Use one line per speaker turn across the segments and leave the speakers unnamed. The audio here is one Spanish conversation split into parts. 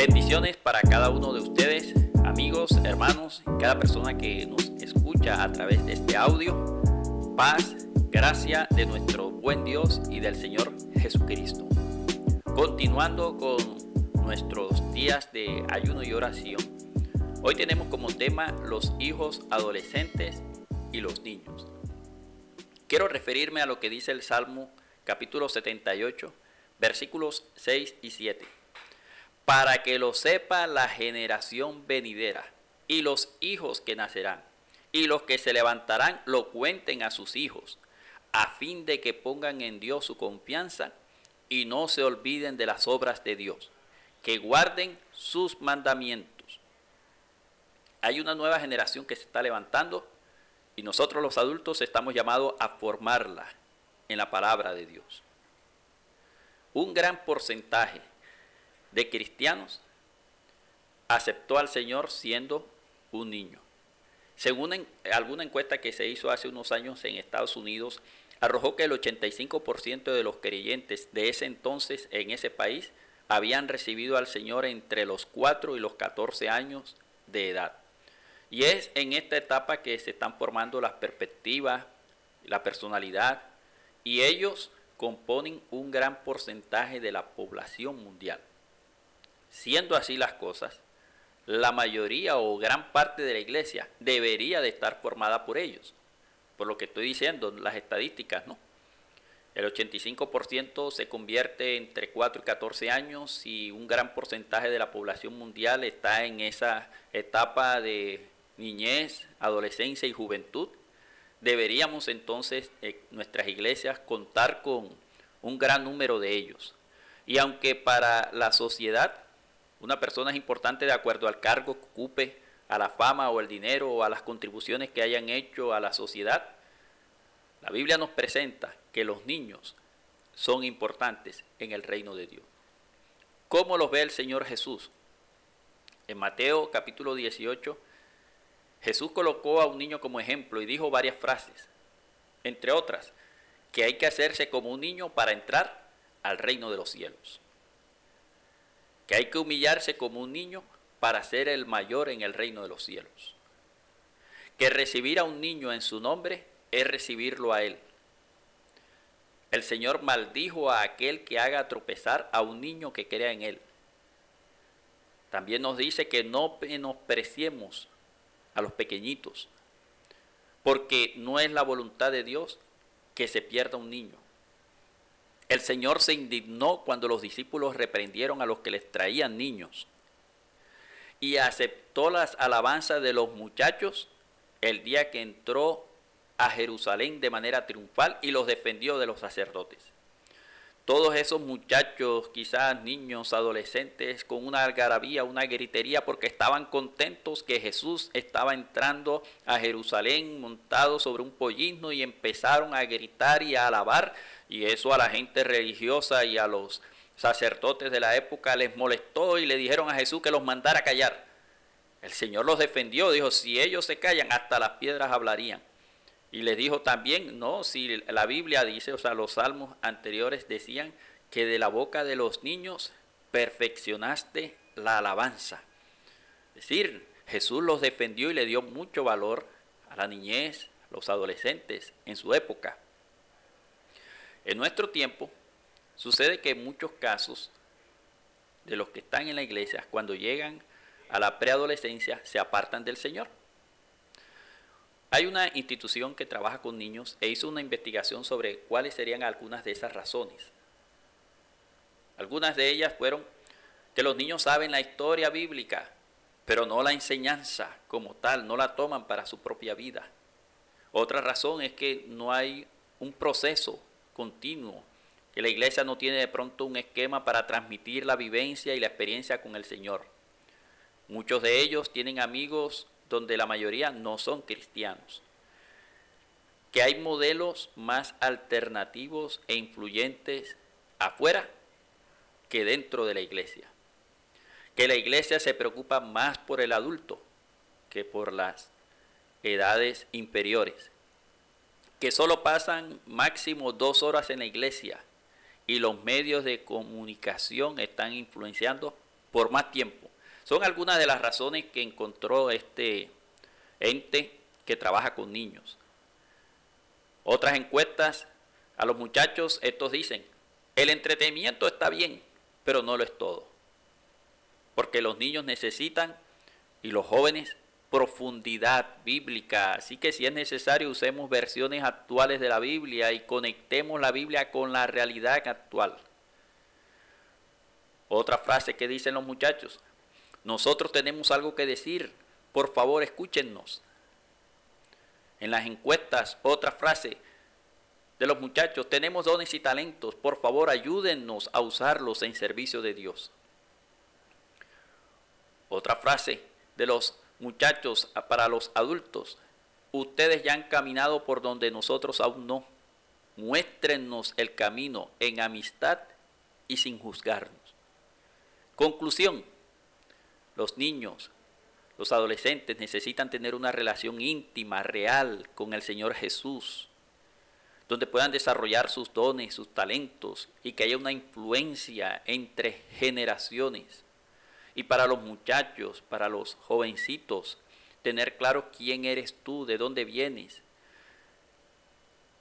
Bendiciones para cada uno de ustedes, amigos, hermanos, cada persona que nos escucha a través de este audio. Paz, gracia de nuestro buen Dios y del Señor Jesucristo. Continuando con nuestros días de ayuno y oración, hoy tenemos como tema los hijos adolescentes y los niños. Quiero referirme a lo que dice el Salmo capítulo 78, versículos 6 y 7. Para que lo sepa la generación venidera y los hijos que nacerán, y los que se levantarán lo cuenten a sus hijos, a fin de que pongan en Dios su confianza y no se olviden de las obras de Dios, que guarden sus mandamientos. Hay una nueva generación que se está levantando y nosotros los adultos estamos llamados a formarla en la palabra de Dios. Un gran porcentaje de cristianos aceptó al Señor siendo un niño. Según alguna encuesta que se hizo hace unos años en Estados Unidos, arrojó que el 85% de los creyentes de ese entonces en ese país habían recibido al Señor entre los 4 y los 14 años de edad. Y es en esta etapa que se están formando las perspectivas, la personalidad, y ellos componen un gran porcentaje de la población mundial. Siendo así las cosas, la mayoría o gran parte de la iglesia debería de estar formada por ellos. Por lo que estoy diciendo, las estadísticas, ¿no? El 85% se convierte entre 4 y 14 años y un gran porcentaje de la población mundial está en esa etapa de niñez, adolescencia y juventud. Deberíamos entonces en eh, nuestras iglesias contar con un gran número de ellos. Y aunque para la sociedad una persona es importante de acuerdo al cargo que ocupe, a la fama o el dinero o a las contribuciones que hayan hecho a la sociedad. La Biblia nos presenta que los niños son importantes en el reino de Dios. ¿Cómo los ve el Señor Jesús? En Mateo capítulo 18, Jesús colocó a un niño como ejemplo y dijo varias frases, entre otras, que hay que hacerse como un niño para entrar al reino de los cielos que hay que humillarse como un niño para ser el mayor en el reino de los cielos. Que recibir a un niño en su nombre es recibirlo a él. El Señor maldijo a aquel que haga tropezar a un niño que crea en él. También nos dice que no menospreciemos a los pequeñitos, porque no es la voluntad de Dios que se pierda un niño. El Señor se indignó cuando los discípulos reprendieron a los que les traían niños y aceptó las alabanzas de los muchachos el día que entró a Jerusalén de manera triunfal y los defendió de los sacerdotes. Todos esos muchachos, quizás niños, adolescentes, con una algarabía, una gritería, porque estaban contentos que Jesús estaba entrando a Jerusalén montado sobre un pollino y empezaron a gritar y a alabar y eso a la gente religiosa y a los sacerdotes de la época les molestó y le dijeron a Jesús que los mandara callar. El Señor los defendió, dijo, si ellos se callan, hasta las piedras hablarían. Y les dijo también, no, si la Biblia dice, o sea, los salmos anteriores decían que de la boca de los niños perfeccionaste la alabanza. Es decir, Jesús los defendió y le dio mucho valor a la niñez, los adolescentes en su época. En nuestro tiempo sucede que en muchos casos de los que están en la iglesia, cuando llegan a la preadolescencia, se apartan del Señor. Hay una institución que trabaja con niños e hizo una investigación sobre cuáles serían algunas de esas razones. Algunas de ellas fueron que los niños saben la historia bíblica, pero no la enseñanza como tal, no la toman para su propia vida. Otra razón es que no hay un proceso continuo, que la iglesia no tiene de pronto un esquema para transmitir la vivencia y la experiencia con el Señor. Muchos de ellos tienen amigos donde la mayoría no son cristianos. Que hay modelos más alternativos e influyentes afuera que dentro de la iglesia. Que la iglesia se preocupa más por el adulto que por las edades inferiores que solo pasan máximo dos horas en la iglesia y los medios de comunicación están influenciando por más tiempo. Son algunas de las razones que encontró este ente que trabaja con niños. Otras encuestas a los muchachos, estos dicen, el entretenimiento está bien, pero no lo es todo. Porque los niños necesitan y los jóvenes profundidad bíblica. Así que si es necesario usemos versiones actuales de la Biblia y conectemos la Biblia con la realidad actual. Otra frase que dicen los muchachos, nosotros tenemos algo que decir, por favor escúchennos. En las encuestas, otra frase de los muchachos, tenemos dones y talentos, por favor ayúdennos a usarlos en servicio de Dios. Otra frase de los muchachos para los adultos, ustedes ya han caminado por donde nosotros aún no. Muéstrenos el camino en amistad y sin juzgarnos. Conclusión, los niños, los adolescentes necesitan tener una relación íntima, real con el Señor Jesús, donde puedan desarrollar sus dones, sus talentos y que haya una influencia entre generaciones. Y para los muchachos, para los jovencitos, tener claro quién eres tú, de dónde vienes.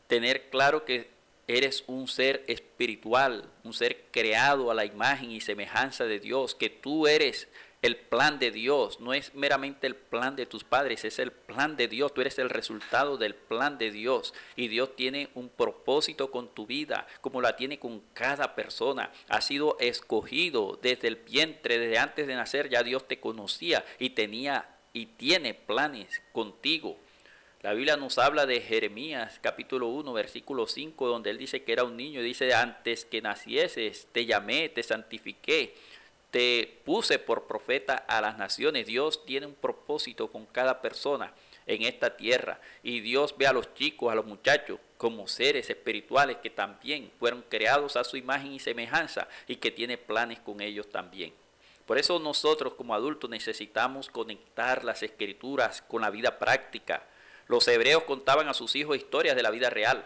Tener claro que eres un ser espiritual, un ser creado a la imagen y semejanza de Dios, que tú eres el plan de Dios, no es meramente el plan de tus padres, es el plan de Dios, tú eres el resultado del plan de Dios y Dios tiene un propósito con tu vida, como la tiene con cada persona. Ha sido escogido desde el vientre, desde antes de nacer ya Dios te conocía y tenía y tiene planes contigo. La Biblia nos habla de Jeremías capítulo 1 versículo 5 donde él dice que era un niño, dice antes que nacieses te llamé, te santifiqué te puse por profeta a las naciones. Dios tiene un propósito con cada persona en esta tierra. Y Dios ve a los chicos, a los muchachos, como seres espirituales que también fueron creados a su imagen y semejanza y que tiene planes con ellos también. Por eso nosotros como adultos necesitamos conectar las escrituras con la vida práctica. Los hebreos contaban a sus hijos historias de la vida real,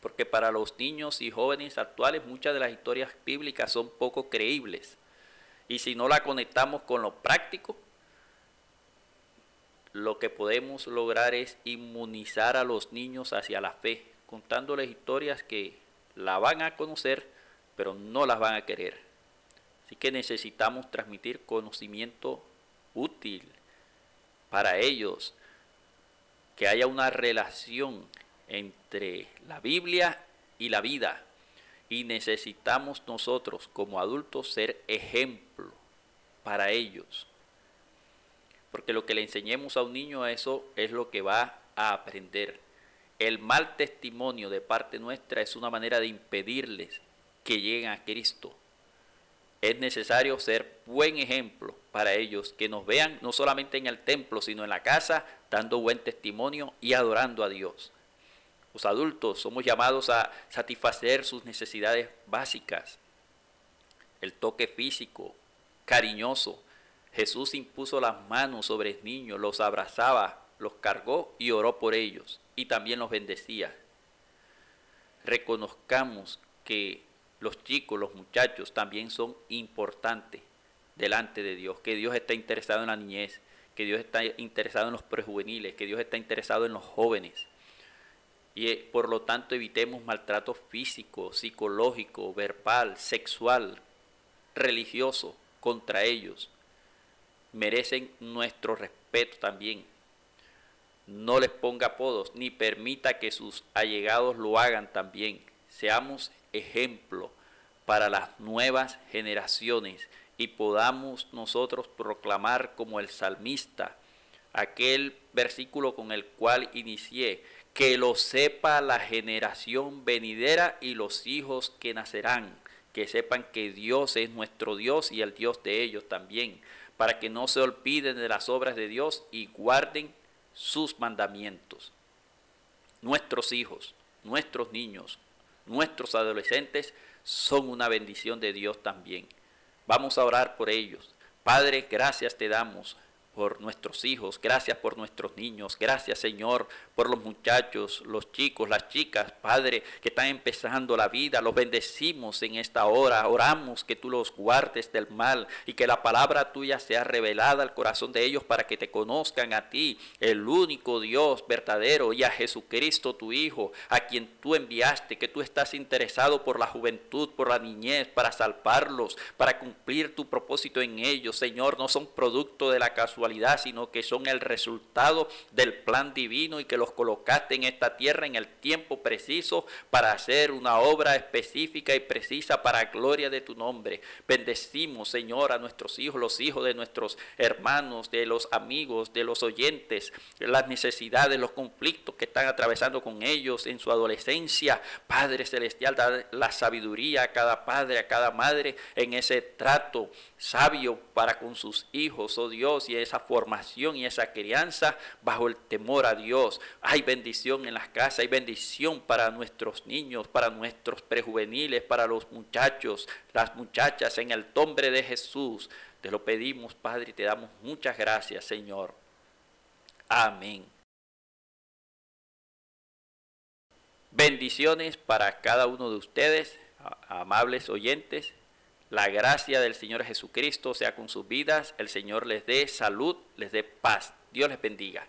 porque para los niños y jóvenes actuales muchas de las historias bíblicas son poco creíbles. Y si no la conectamos con lo práctico, lo que podemos lograr es inmunizar a los niños hacia la fe, contándoles historias que la van a conocer, pero no las van a querer. Así que necesitamos transmitir conocimiento útil para ellos, que haya una relación entre la Biblia y la vida. Y necesitamos nosotros como adultos ser ejemplo para ellos. Porque lo que le enseñemos a un niño eso es lo que va a aprender. El mal testimonio de parte nuestra es una manera de impedirles que lleguen a Cristo. Es necesario ser buen ejemplo para ellos, que nos vean no solamente en el templo, sino en la casa, dando buen testimonio y adorando a Dios. Los adultos somos llamados a satisfacer sus necesidades básicas. El toque físico, cariñoso. Jesús impuso las manos sobre el niño, los abrazaba, los cargó y oró por ellos y también los bendecía. Reconozcamos que los chicos, los muchachos también son importantes delante de Dios, que Dios está interesado en la niñez, que Dios está interesado en los prejuveniles, que Dios está interesado en los jóvenes y eh, por lo tanto evitemos maltrato físico, psicológico, verbal, sexual, religioso contra ellos. Merecen nuestro respeto también. No les ponga apodos ni permita que sus allegados lo hagan también. Seamos ejemplo para las nuevas generaciones y podamos nosotros proclamar como el salmista aquel versículo con el cual inicié, que lo sepa la generación venidera y los hijos que nacerán, que sepan que Dios es nuestro Dios y el Dios de ellos también, para que no se olviden de las obras de Dios y guarden sus mandamientos. Nuestros hijos, nuestros niños, nuestros adolescentes son una bendición de Dios también. Vamos a orar por ellos. Padre, gracias te damos por nuestros hijos, gracias por nuestros niños, gracias Señor por los muchachos, los chicos, las chicas, Padre, que están empezando la vida, los bendecimos en esta hora, oramos que tú los guardes del mal y que la palabra tuya sea revelada al corazón de ellos para que te conozcan a ti, el único Dios verdadero, y a Jesucristo tu Hijo, a quien tú enviaste, que tú estás interesado por la juventud, por la niñez, para salvarlos, para cumplir tu propósito en ellos, Señor, no son producto de la casualidad, sino que son el resultado del plan divino y que los colocaste en esta tierra en el tiempo preciso para hacer una obra específica y precisa para gloria de tu nombre. Bendecimos, Señor, a nuestros hijos, los hijos de nuestros hermanos, de los amigos, de los oyentes, las necesidades, los conflictos que están atravesando con ellos en su adolescencia. Padre Celestial, da la sabiduría a cada padre, a cada madre en ese trato sabio para con sus hijos, oh Dios, y esa formación y esa crianza bajo el temor a Dios. Hay bendición en las casas, hay bendición para nuestros niños, para nuestros prejuveniles, para los muchachos, las muchachas, en el nombre de Jesús. Te lo pedimos, Padre, y te damos muchas gracias, Señor. Amén. Bendiciones para cada uno de ustedes, amables oyentes. La gracia del Señor Jesucristo sea con sus vidas. El Señor les dé salud, les dé paz. Dios les bendiga.